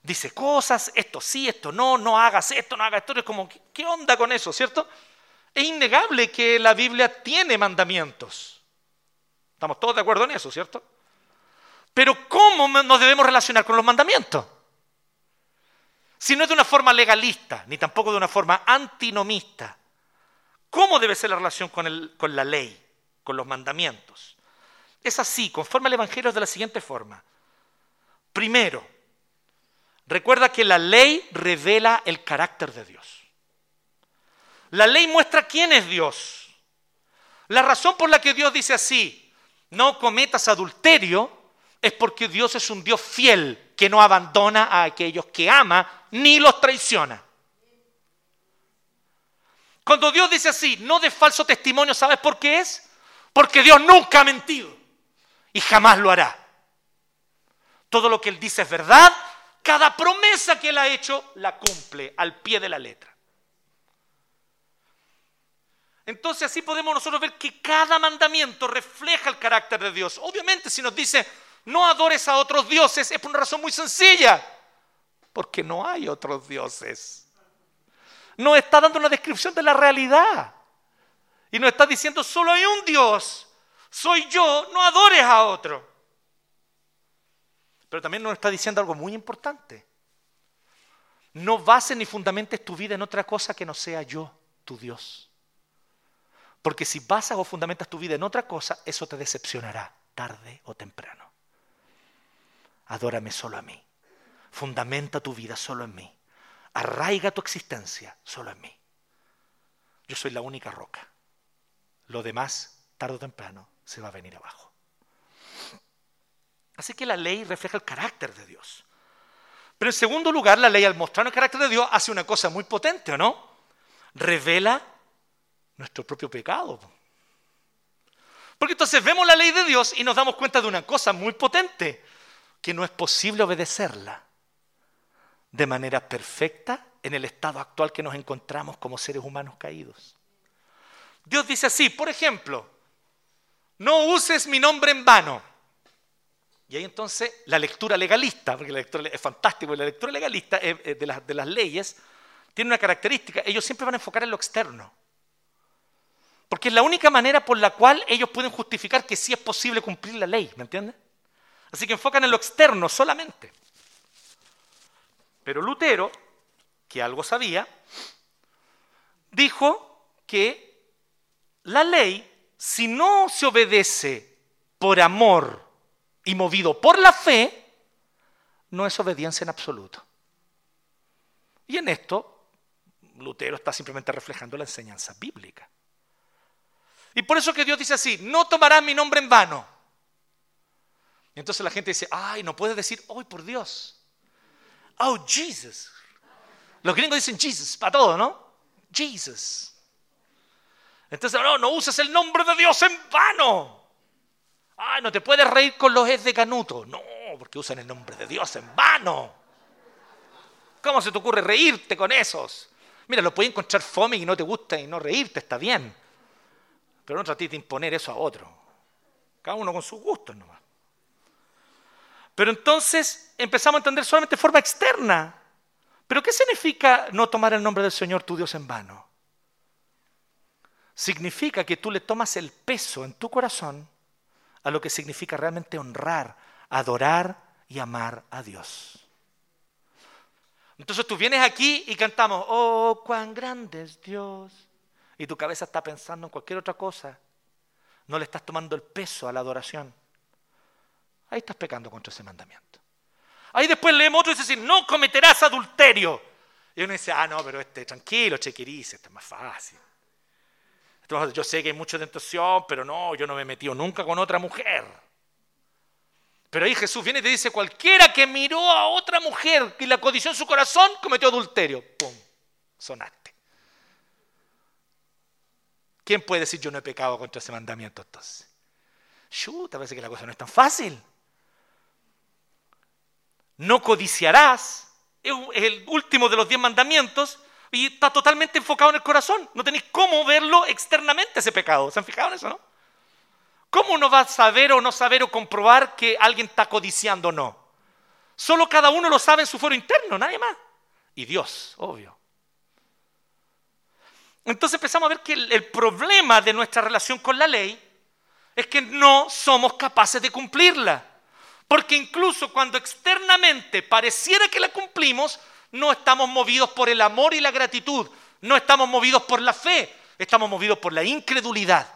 dice cosas, esto sí, esto no, no hagas esto, no hagas esto. Es como, ¿qué onda con eso, cierto? Es innegable que la Biblia tiene mandamientos. Estamos todos de acuerdo en eso, ¿cierto? Pero ¿cómo nos debemos relacionar con los mandamientos? Si no es de una forma legalista, ni tampoco de una forma antinomista, ¿cómo debe ser la relación con, con la ley? con los mandamientos. Es así, conforme al Evangelio, de la siguiente forma. Primero, recuerda que la ley revela el carácter de Dios. La ley muestra quién es Dios. La razón por la que Dios dice así, no cometas adulterio, es porque Dios es un Dios fiel que no abandona a aquellos que ama ni los traiciona. Cuando Dios dice así, no de falso testimonio, ¿sabes por qué es? Porque Dios nunca ha mentido y jamás lo hará. Todo lo que Él dice es verdad, cada promesa que Él ha hecho la cumple al pie de la letra. Entonces así podemos nosotros ver que cada mandamiento refleja el carácter de Dios. Obviamente si nos dice, no adores a otros dioses, es por una razón muy sencilla, porque no hay otros dioses. Nos está dando una descripción de la realidad. Y nos está diciendo, solo hay un Dios, soy yo, no adores a otro. Pero también nos está diciendo algo muy importante. No bases ni fundamentes tu vida en otra cosa que no sea yo, tu Dios. Porque si basas o fundamentas tu vida en otra cosa, eso te decepcionará tarde o temprano. Adórame solo a mí. Fundamenta tu vida solo en mí. Arraiga tu existencia solo en mí. Yo soy la única roca. Lo demás, tarde o temprano, se va a venir abajo. Así que la ley refleja el carácter de Dios. Pero en segundo lugar, la ley al mostrar el carácter de Dios hace una cosa muy potente, ¿o no? Revela nuestro propio pecado. Porque entonces vemos la ley de Dios y nos damos cuenta de una cosa muy potente que no es posible obedecerla de manera perfecta en el estado actual que nos encontramos como seres humanos caídos. Dios dice así, por ejemplo, no uses mi nombre en vano. Y ahí entonces la lectura legalista, porque la lectura es fantástico, la lectura legalista de las, de las leyes tiene una característica, ellos siempre van a enfocar en lo externo. Porque es la única manera por la cual ellos pueden justificar que sí es posible cumplir la ley, ¿me entiendes? Así que enfocan en lo externo solamente. Pero Lutero, que algo sabía, dijo que la ley, si no se obedece por amor y movido por la fe, no es obediencia en absoluto. Y en esto, Lutero está simplemente reflejando la enseñanza bíblica. Y por eso que Dios dice así, no tomarás mi nombre en vano. Y entonces la gente dice, ay, no puedes decir, hoy por Dios. Oh, Jesus. Los gringos dicen Jesus para todo, ¿no? Jesus. Entonces, no, no uses el nombre de Dios en vano. Ay, no te puedes reír con los es de Canuto. No, porque usan el nombre de Dios en vano. ¿Cómo se te ocurre reírte con esos? Mira, lo puedes encontrar fome y no te gusta y no reírte, está bien. Pero no trates de imponer eso a otro. Cada uno con sus gustos nomás. Pero entonces empezamos a entender solamente forma externa. ¿Pero qué significa no tomar el nombre del Señor tu Dios en vano? Significa que tú le tomas el peso en tu corazón a lo que significa realmente honrar, adorar y amar a Dios. Entonces tú vienes aquí y cantamos, oh, cuán grande es Dios. Y tu cabeza está pensando en cualquier otra cosa. No le estás tomando el peso a la adoración. Ahí estás pecando contra ese mandamiento. Ahí después leemos otro y dice, no cometerás adulterio. Y uno dice, ah, no, pero este, tranquilo, chequirice, este es más fácil. Yo sé que hay mucha tentación, pero no, yo no me he metido nunca con otra mujer. Pero ahí Jesús viene y te dice, cualquiera que miró a otra mujer y la codició en su corazón, cometió adulterio. ¡Pum! Sonaste. ¿Quién puede decir yo no he pecado contra ese mandamiento entonces? Chuta, parece que la cosa no es tan fácil no codiciarás, es el último de los diez mandamientos, y está totalmente enfocado en el corazón. No tenéis cómo verlo externamente ese pecado. ¿Se han fijado en eso, no? ¿Cómo uno va a saber o no saber o comprobar que alguien está codiciando o no? Solo cada uno lo sabe en su foro interno, nadie más. Y Dios, obvio. Entonces empezamos a ver que el, problema de nuestra relación con la ley es que no somos capaces de cumplirla. Porque incluso cuando externamente pareciera que la cumplimos, no estamos movidos por el amor y la gratitud, no estamos movidos por la fe, estamos movidos por la incredulidad.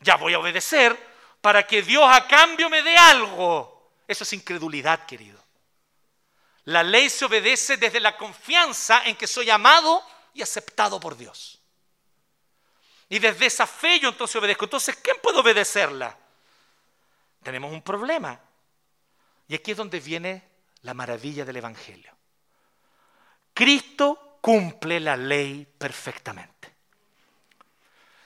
Ya voy a obedecer para que Dios a cambio me dé algo. Eso es incredulidad, querido. La ley se obedece desde la confianza en que soy amado y aceptado por Dios. Y desde esa fe yo entonces obedezco. Entonces, ¿quién puede obedecerla? Tenemos un problema. Y aquí es donde viene la maravilla del Evangelio. Cristo cumple la ley perfectamente.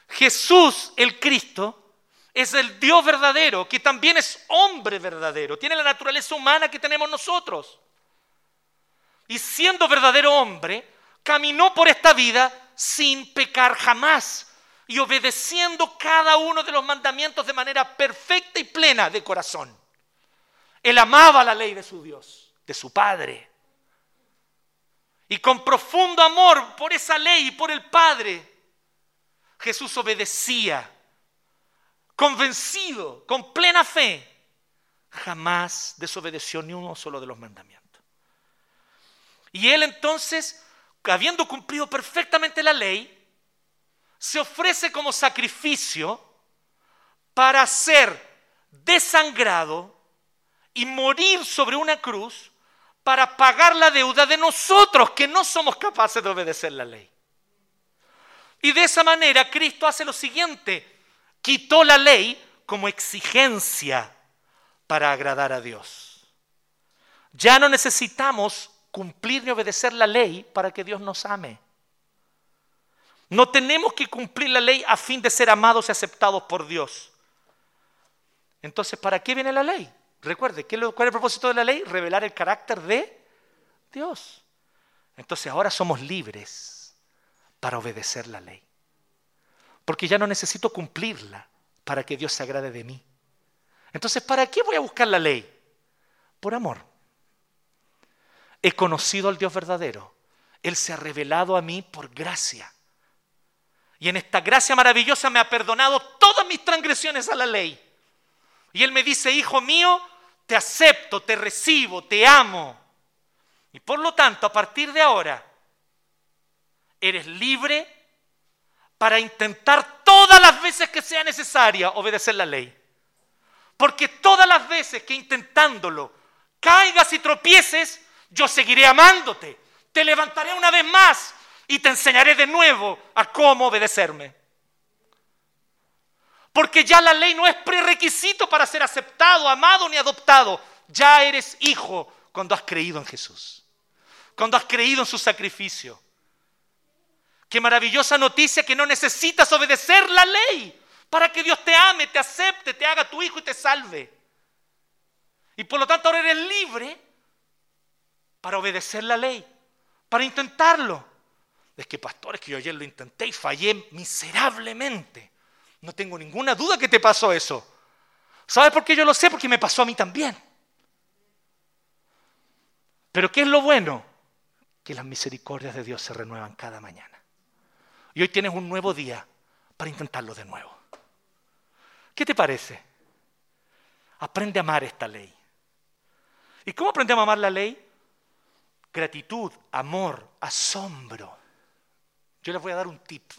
Jesús, el Cristo, es el Dios verdadero, que también es hombre verdadero, tiene la naturaleza humana que tenemos nosotros. Y siendo verdadero hombre, caminó por esta vida sin pecar jamás y obedeciendo cada uno de los mandamientos de manera perfecta y plena de corazón. Él amaba la ley de su Dios, de su Padre. Y con profundo amor por esa ley y por el Padre, Jesús obedecía, convencido, con plena fe, jamás desobedeció ni uno solo de los mandamientos. Y él entonces, habiendo cumplido perfectamente la ley, se ofrece como sacrificio para ser desangrado y morir sobre una cruz para pagar la deuda de nosotros que no somos capaces de obedecer la ley. Y de esa manera Cristo hace lo siguiente, quitó la ley como exigencia para agradar a Dios. Ya no necesitamos cumplir ni obedecer la ley para que Dios nos ame. No tenemos que cumplir la ley a fin de ser amados y aceptados por Dios. Entonces, ¿para qué viene la ley? Recuerde, ¿cuál es el propósito de la ley? Revelar el carácter de Dios. Entonces ahora somos libres para obedecer la ley. Porque ya no necesito cumplirla para que Dios se agrade de mí. Entonces, ¿para qué voy a buscar la ley? Por amor. He conocido al Dios verdadero. Él se ha revelado a mí por gracia. Y en esta gracia maravillosa me ha perdonado todas mis transgresiones a la ley. Y Él me dice, hijo mío, te acepto, te recibo, te amo. Y por lo tanto, a partir de ahora, eres libre para intentar todas las veces que sea necesaria obedecer la ley. Porque todas las veces que intentándolo caigas y tropieces, yo seguiré amándote. Te levantaré una vez más y te enseñaré de nuevo a cómo obedecerme. Porque ya la ley no es prerequisito para ser aceptado, amado ni adoptado. Ya eres hijo cuando has creído en Jesús, cuando has creído en su sacrificio. Qué maravillosa noticia que no necesitas obedecer la ley para que Dios te ame, te acepte, te haga tu hijo y te salve. Y por lo tanto ahora eres libre para obedecer la ley, para intentarlo. Es que, pastores, que yo ayer lo intenté y fallé miserablemente. No tengo ninguna duda que te pasó eso. ¿Sabes por qué yo lo sé? Porque me pasó a mí también. Pero ¿qué es lo bueno? Que las misericordias de Dios se renuevan cada mañana. Y hoy tienes un nuevo día para intentarlo de nuevo. ¿Qué te parece? Aprende a amar esta ley. ¿Y cómo aprendemos a amar la ley? Gratitud, amor, asombro. Yo les voy a dar un tip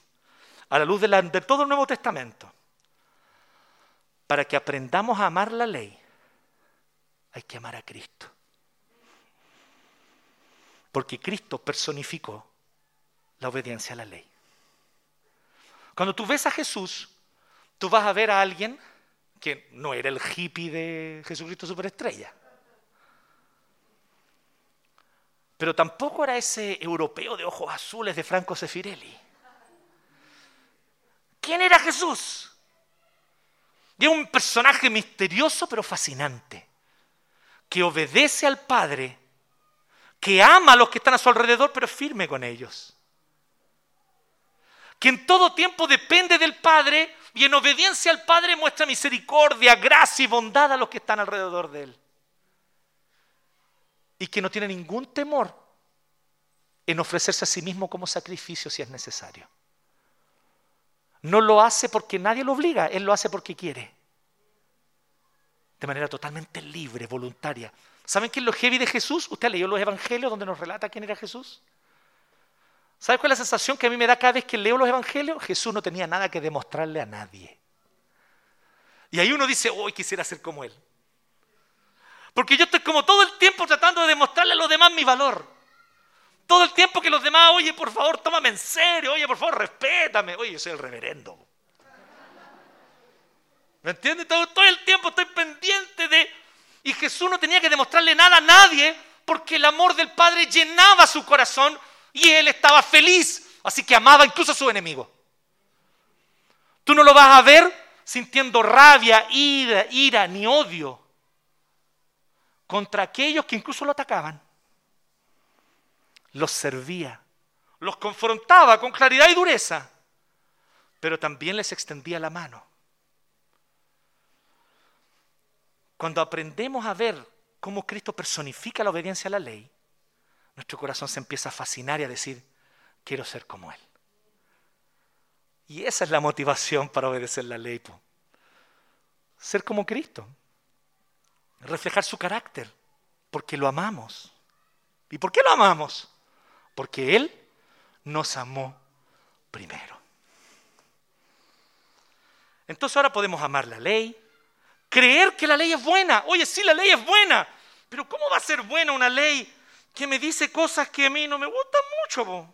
a la luz de, todo el Nuevo Testamento. Para que aprendamos a amar la ley, hay que amar a Cristo. Porque Cristo personificó la obediencia a la ley. Cuando tú ves a Jesús, tú vas a ver a alguien que no era el hippie de Jesucristo Superestrella. Pero tampoco era ese europeo de ojos azules de Franco Sefirelli. ¿Quién era Jesús? Y un personaje misterioso pero fascinante, que obedece al Padre, que ama a los que están a su alrededor pero es firme con ellos. Que en todo tiempo depende del Padre y en obediencia al Padre muestra misericordia, gracia y bondad a los que están alrededor de Él y que no tiene ningún temor en ofrecerse a sí mismo como sacrificio si es necesario. No lo hace porque nadie lo obliga, Él lo hace porque quiere. De manera totalmente libre, voluntaria. ¿Saben qué es lo heavy de Jesús? ¿Usted leído los evangelios donde nos relata quién era Jesús? ¿Sabe cuál es la sensación que a mí me da cada vez que leo los evangelios? Jesús no tenía nada que demostrarle a nadie. Y ahí uno dice, hoy quisiera ser como Él. Porque yo estoy como todo el tiempo tratando de demostrarle a los demás mi valor. Todo el tiempo que los demás, oye, por favor, tómame en serio, oye, por favor, respétame. Oye, yo soy el reverendo. ¿Me entiendes? Todo, todo el tiempo estoy pendiente de... Y Jesús no tenía que demostrarle nada a nadie porque el amor del Padre llenaba su corazón y él estaba feliz. Así que amaba incluso a su enemigo. Tú no lo vas a ver sintiendo rabia, ira, ira ni odio contra aquellos que incluso lo atacaban. Los servía, los confrontaba con claridad y dureza, pero también les extendía la mano. Cuando aprendemos a ver cómo Cristo personifica la obediencia a la ley, nuestro corazón se empieza a fascinar y a decir, quiero ser como Él. Y esa es la motivación para obedecer la ley. Ser como Cristo. Reflejar su carácter. Porque lo amamos. ¿Y por qué lo amamos? Porque Él nos amó primero. Entonces ahora podemos amar la ley, Creer que la ley es buena. Oye, sí, la ley es buena. Pero ¿cómo va a ser buena una ley que me dice cosas que a mí no me gustan mucho?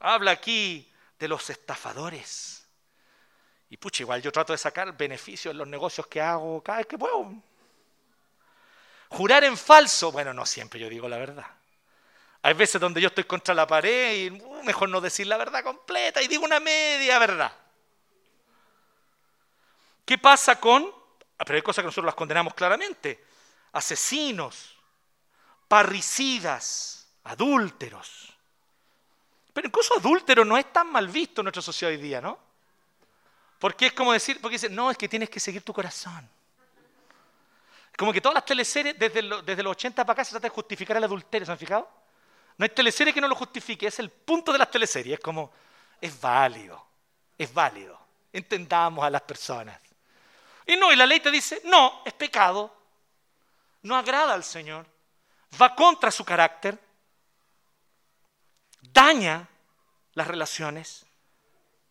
Habla aquí de los estafadores. Y pucha, igual yo trato de sacar beneficios en los negocios que hago cada vez que puedo. Jurar en falso, bueno, no siempre yo digo la verdad. Hay veces donde yo estoy contra la pared y uh, mejor no decir la verdad completa y digo una media verdad. ¿Qué pasa con, ah, pero hay cosas que nosotros las condenamos claramente, asesinos, parricidas, adúlteros? Pero incluso adúltero no es tan mal visto en nuestra sociedad hoy día, ¿no? Porque es como decir, porque dicen, no, es que tienes que seguir tu corazón. Como que todas las teleseries, desde, desde los 80 para acá, se trata de justificar el adulterio, ¿se han fijado? No hay teleserie que no lo justifique, es el punto de las teleseries, es como, es válido, es válido, entendamos a las personas. Y no, y la ley te dice, no, es pecado, no agrada al Señor, va contra su carácter, daña las relaciones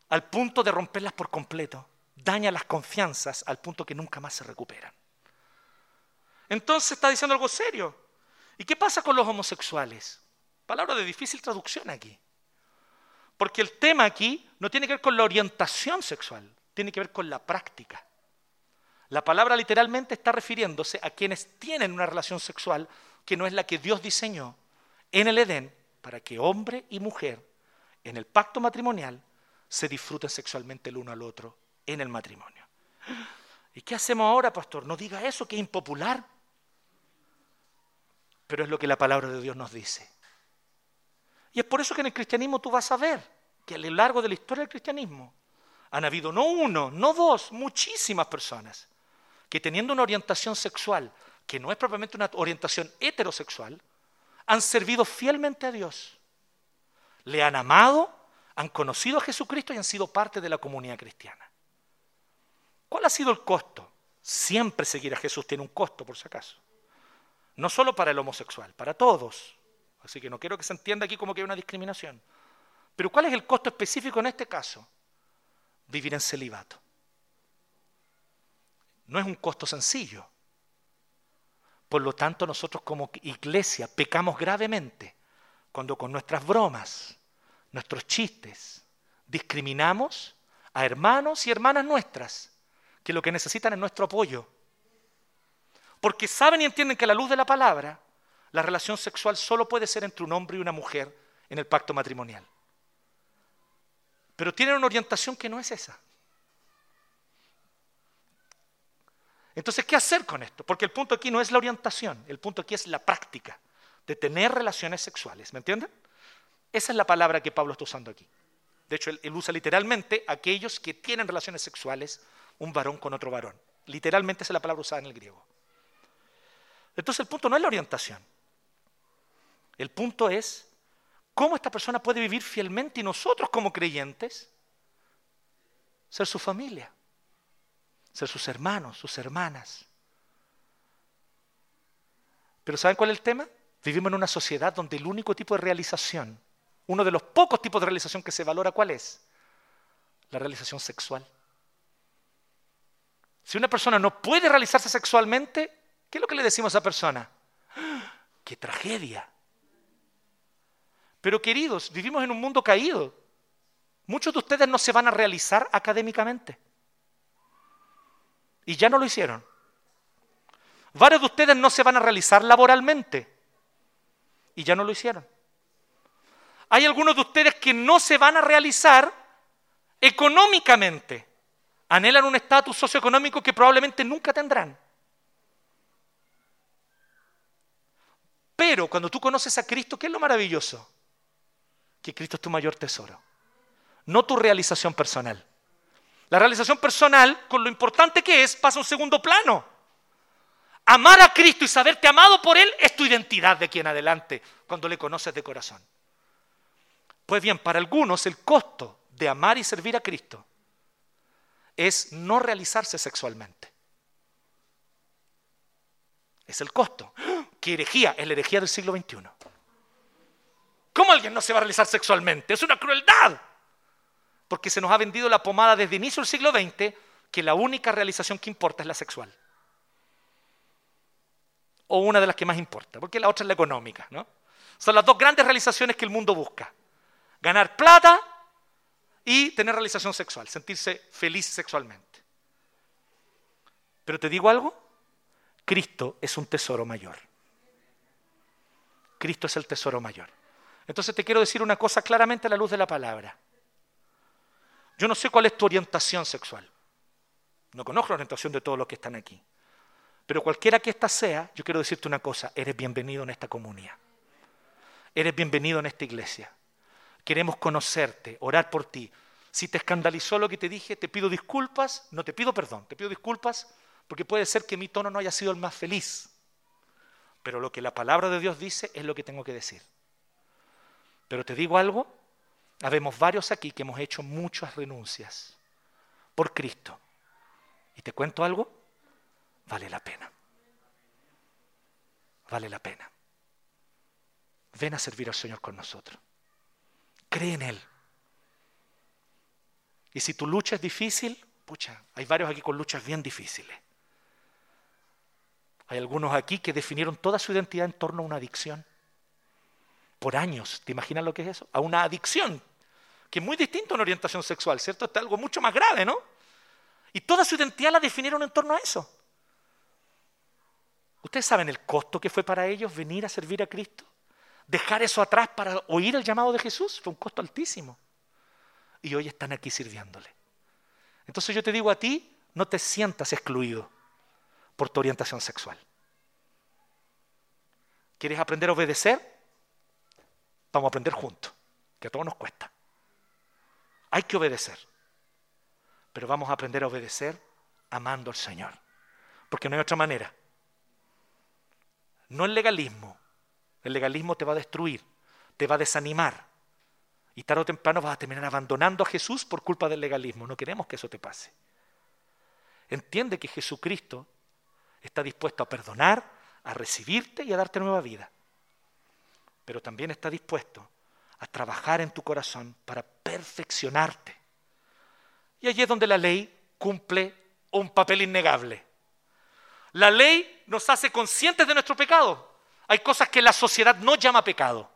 al punto de romperlas por completo, daña las confianzas al punto que nunca más se recuperan. Entonces está diciendo algo serio. ¿Y qué pasa con los homosexuales? Palabra de difícil traducción aquí. Porque el tema aquí no tiene que ver con la orientación sexual, tiene que ver con la práctica. La palabra literalmente está refiriéndose a quienes tienen una relación sexual que no es la que Dios diseñó en el Edén para que hombre y mujer en el pacto matrimonial se disfruten sexualmente el uno al otro en el matrimonio. ¿Y qué hacemos ahora, pastor? No diga eso, que es impopular. Pero es lo que la palabra de Dios nos dice. Y es por eso que en el cristianismo tú vas a ver que a lo largo de la historia del cristianismo han habido no uno, no dos, muchísimas personas que teniendo una orientación sexual que no es propiamente una orientación heterosexual, han servido fielmente a Dios. Le han amado, han conocido a Jesucristo y han sido parte de la comunidad cristiana. ¿Cuál ha sido el costo? Siempre seguir a Jesús tiene un costo, por si acaso. No solo para el homosexual, para todos. Así que no quiero que se entienda aquí como que hay una discriminación. Pero ¿cuál es el costo específico en este caso? Vivir en celibato no es un costo sencillo. Por lo tanto, nosotros como iglesia pecamos gravemente cuando con nuestras bromas, nuestros chistes, discriminamos a hermanos y hermanas nuestras que lo que necesitan es nuestro apoyo. Porque saben y entienden que la luz de la palabra, la relación sexual solo puede ser entre un hombre y una mujer en el pacto matrimonial. Pero tienen una orientación que no es esa. Entonces, ¿qué hacer con esto? Porque el punto aquí no es la orientación, el punto aquí es la práctica de tener relaciones sexuales. ¿Me entienden? Esa es la palabra que Pablo está usando aquí. De hecho, él, usa literalmente aquellos que tienen relaciones sexuales, un varón con otro varón. Literalmente esa es la palabra usada en el griego. Entonces, el punto no es la orientación. El punto es cómo esta persona puede vivir fielmente y nosotros como creyentes ser su familia ser sus hermanos, sus hermanas. Pero ¿saben cuál es el tema? Vivimos en una sociedad donde el único tipo de realización, uno de los pocos tipos de realización que se valora, ¿cuál es? La realización sexual. Si una persona no puede realizarse sexualmente, ¿qué es lo que le decimos a esa persona? ¡Ah! ¡Qué tragedia! Pero queridos, vivimos en un mundo caído. Muchos de ustedes no se van a realizar académicamente. Y ya no lo hicieron. Varios de ustedes no se van a realizar laboralmente. Y ya no lo hicieron. Hay algunos de ustedes que no se van a realizar económicamente. Anhelan un estatus socioeconómico que probablemente nunca tendrán. Pero cuando tú conoces a Cristo, ¿qué es lo maravilloso? Que Cristo es tu mayor tesoro. No tu realización personal. La realización personal, con lo importante que es, pasa a un segundo plano. Amar a Cristo y saberte amado por Él es tu identidad de aquí en adelante, cuando le conoces de corazón. Pues bien, para algunos el costo de amar y servir a Cristo es no realizarse sexualmente. Es el costo. ¿Qué herejía? Es la herejía del siglo XXI. ¿Cómo alguien no se va a realizar sexualmente? Es una crueldad porque se nos ha vendido la pomada desde inicio del siglo XX que la única realización que importa es la sexual. O una de las que más importa, porque la otra es la económica. ¿no? Son las dos grandes realizaciones que el mundo busca. Ganar plata y tener realización sexual, sentirse feliz sexualmente. Pero te digo algo, Cristo es un tesoro mayor. Cristo es el tesoro mayor. Entonces te quiero decir una cosa claramente a la luz de la palabra. Yo no sé cuál es tu orientación sexual. No conozco la orientación de todos los que están aquí. Pero cualquiera que ésta sea, yo quiero decirte una cosa, eres bienvenido en esta comunidad. Eres bienvenido en esta iglesia. Queremos conocerte, orar por ti. Si te escandalizó lo que te dije, te pido disculpas, no te pido perdón, te pido disculpas porque puede ser que mi tono no haya sido el más feliz. Pero lo que la palabra de Dios dice es lo que tengo que decir. Pero te digo algo, Habemos varios aquí que hemos hecho muchas renuncias por Cristo. ¿Y te cuento algo? Vale la pena. Vale la pena. Ven a servir al Señor con nosotros. Cree en Él. Y si tu lucha es difícil, pucha, hay varios aquí con luchas bien difíciles. Hay algunos aquí que definieron toda su identidad en torno a una adicción. Por años, ¿te imaginas lo que es eso? A una adicción que es muy distinto a una orientación sexual, ¿cierto? Esto es algo mucho más grave, ¿no? Y toda su identidad la definieron en torno a eso. ¿Ustedes saben el costo que fue para ellos venir a servir a Cristo? Dejar eso atrás para oír el llamado de Jesús fue un costo altísimo. Y hoy están aquí sirviéndole. Entonces yo te digo a ti, no te sientas excluido por tu orientación sexual. ¿Quieres aprender a obedecer? Vamos a aprender juntos, que a todos nos cuesta. Hay que obedecer. Pero vamos a aprender a obedecer amando al Señor. Porque no hay otra manera. No el legalismo. El legalismo te va a destruir, te va a desanimar. Y tarde o temprano vas a terminar abandonando a Jesús por culpa del legalismo. No queremos que eso te pase. Entiende que Jesucristo está dispuesto a perdonar, a recibirte y a darte nueva vida. Pero también está dispuesto a trabajar en tu corazón para perfeccionarte. Y allí es donde la ley cumple un papel innegable. La ley nos hace conscientes de nuestro pecado. Hay cosas que la sociedad no llama pecado.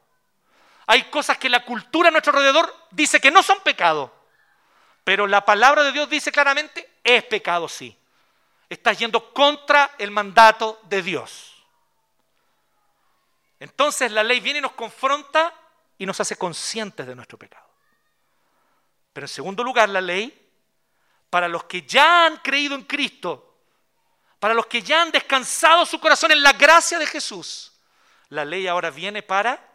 Hay cosas que la cultura a nuestro alrededor dice que no son pecado. Pero la palabra de Dios dice claramente, es pecado sí. Estás yendo contra el mandato de Dios. Entonces la ley viene y nos confronta y nos hace conscientes de nuestro pecado. Pero en segundo lugar, la ley, para los que ya han creído en Cristo, para los que ya han descansado su corazón en la gracia de Jesús, la ley ahora viene para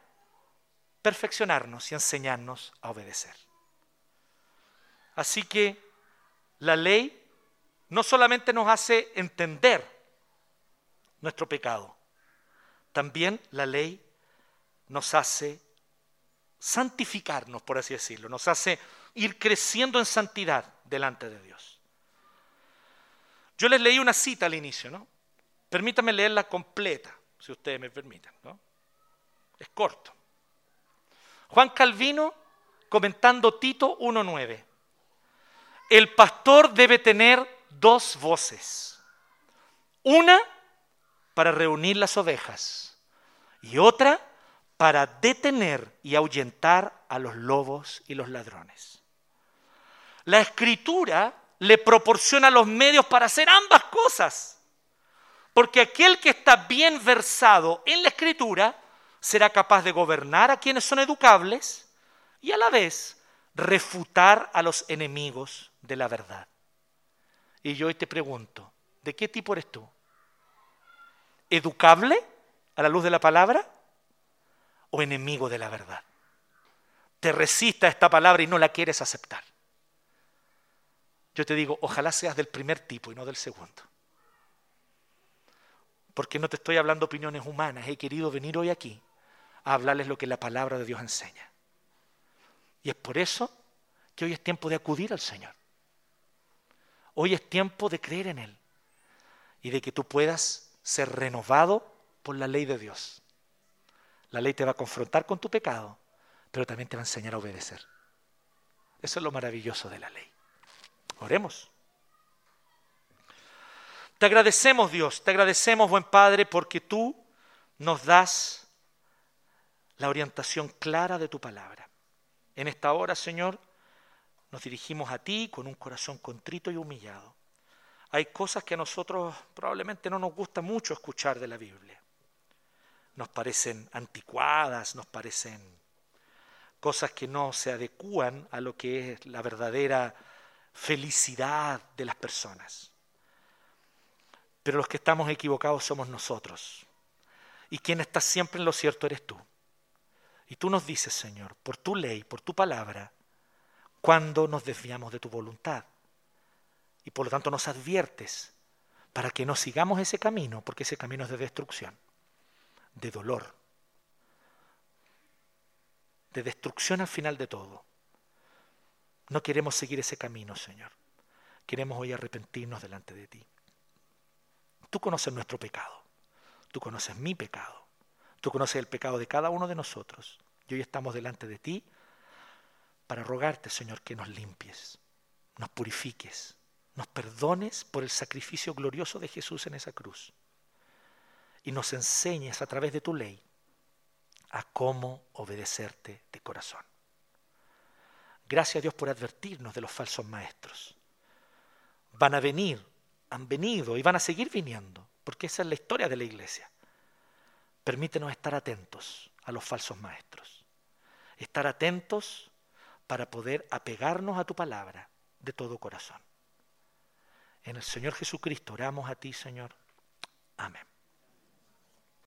perfeccionarnos y enseñarnos a obedecer. Así que la ley no solamente nos hace entender nuestro pecado, también la ley nos hace santificarnos, por así decirlo, nos hace ir creciendo en santidad delante de Dios. Yo les leí una cita al inicio, ¿no? Permítanme leerla completa, si ustedes me permiten, ¿no? Es corto. Juan Calvino comentando Tito 1.9. El pastor debe tener dos voces. Una para reunir las ovejas y otra para detener y ahuyentar a los lobos y los ladrones. La escritura le proporciona los medios para hacer ambas cosas. Porque aquel que está bien versado en la escritura será capaz de gobernar a quienes son educables y a la vez refutar a los enemigos de la verdad. Y yo hoy te pregunto, ¿de qué tipo eres tú? ¿Educable a la luz de la palabra o enemigo de la verdad? Te resista esta palabra y no la quieres aceptar. Yo te digo, ojalá seas del primer tipo y no del segundo. Porque no te estoy hablando opiniones humanas, he querido venir hoy aquí a hablarles lo que la palabra de Dios enseña. Y es por eso que hoy es tiempo de acudir al Señor. Hoy es tiempo de creer en Él y de que tú puedas ser renovado por la ley de Dios. La ley te va a confrontar con tu pecado, pero también te va a enseñar a obedecer. Eso es lo maravilloso de la ley. Oremos. Te agradecemos Dios, te agradecemos buen Padre porque tú nos das la orientación clara de tu palabra. En esta hora, Señor, nos dirigimos a ti con un corazón contrito y humillado. Hay cosas que a nosotros probablemente no nos gusta mucho escuchar de la Biblia. Nos parecen anticuadas, nos parecen cosas que no se adecúan a lo que es la verdadera felicidad de las personas. Pero los que estamos equivocados somos nosotros. Y quien está siempre en lo cierto eres tú. Y tú nos dices, Señor, por tu ley, por tu palabra, cuando nos desviamos de tu voluntad. Y por lo tanto nos adviertes para que no sigamos ese camino, porque ese camino es de destrucción, de dolor, de destrucción al final de todo. No queremos seguir ese camino, Señor. Queremos hoy arrepentirnos delante de ti. Tú conoces nuestro pecado. Tú conoces mi pecado. Tú conoces el pecado de cada uno de nosotros. Y hoy estamos delante de ti para rogarte, Señor, que nos limpies, nos purifiques, nos perdones por el sacrificio glorioso de Jesús en esa cruz. Y nos enseñes a través de tu ley a cómo obedecerte de corazón. Gracias a Dios por advertirnos de los falsos maestros. Van a venir, han venido y van a seguir viniendo, porque esa es la historia de la iglesia. Permítenos estar atentos a los falsos maestros. Estar atentos para poder apegarnos a tu palabra de todo corazón. En el Señor Jesucristo oramos a ti, Señor. Amén.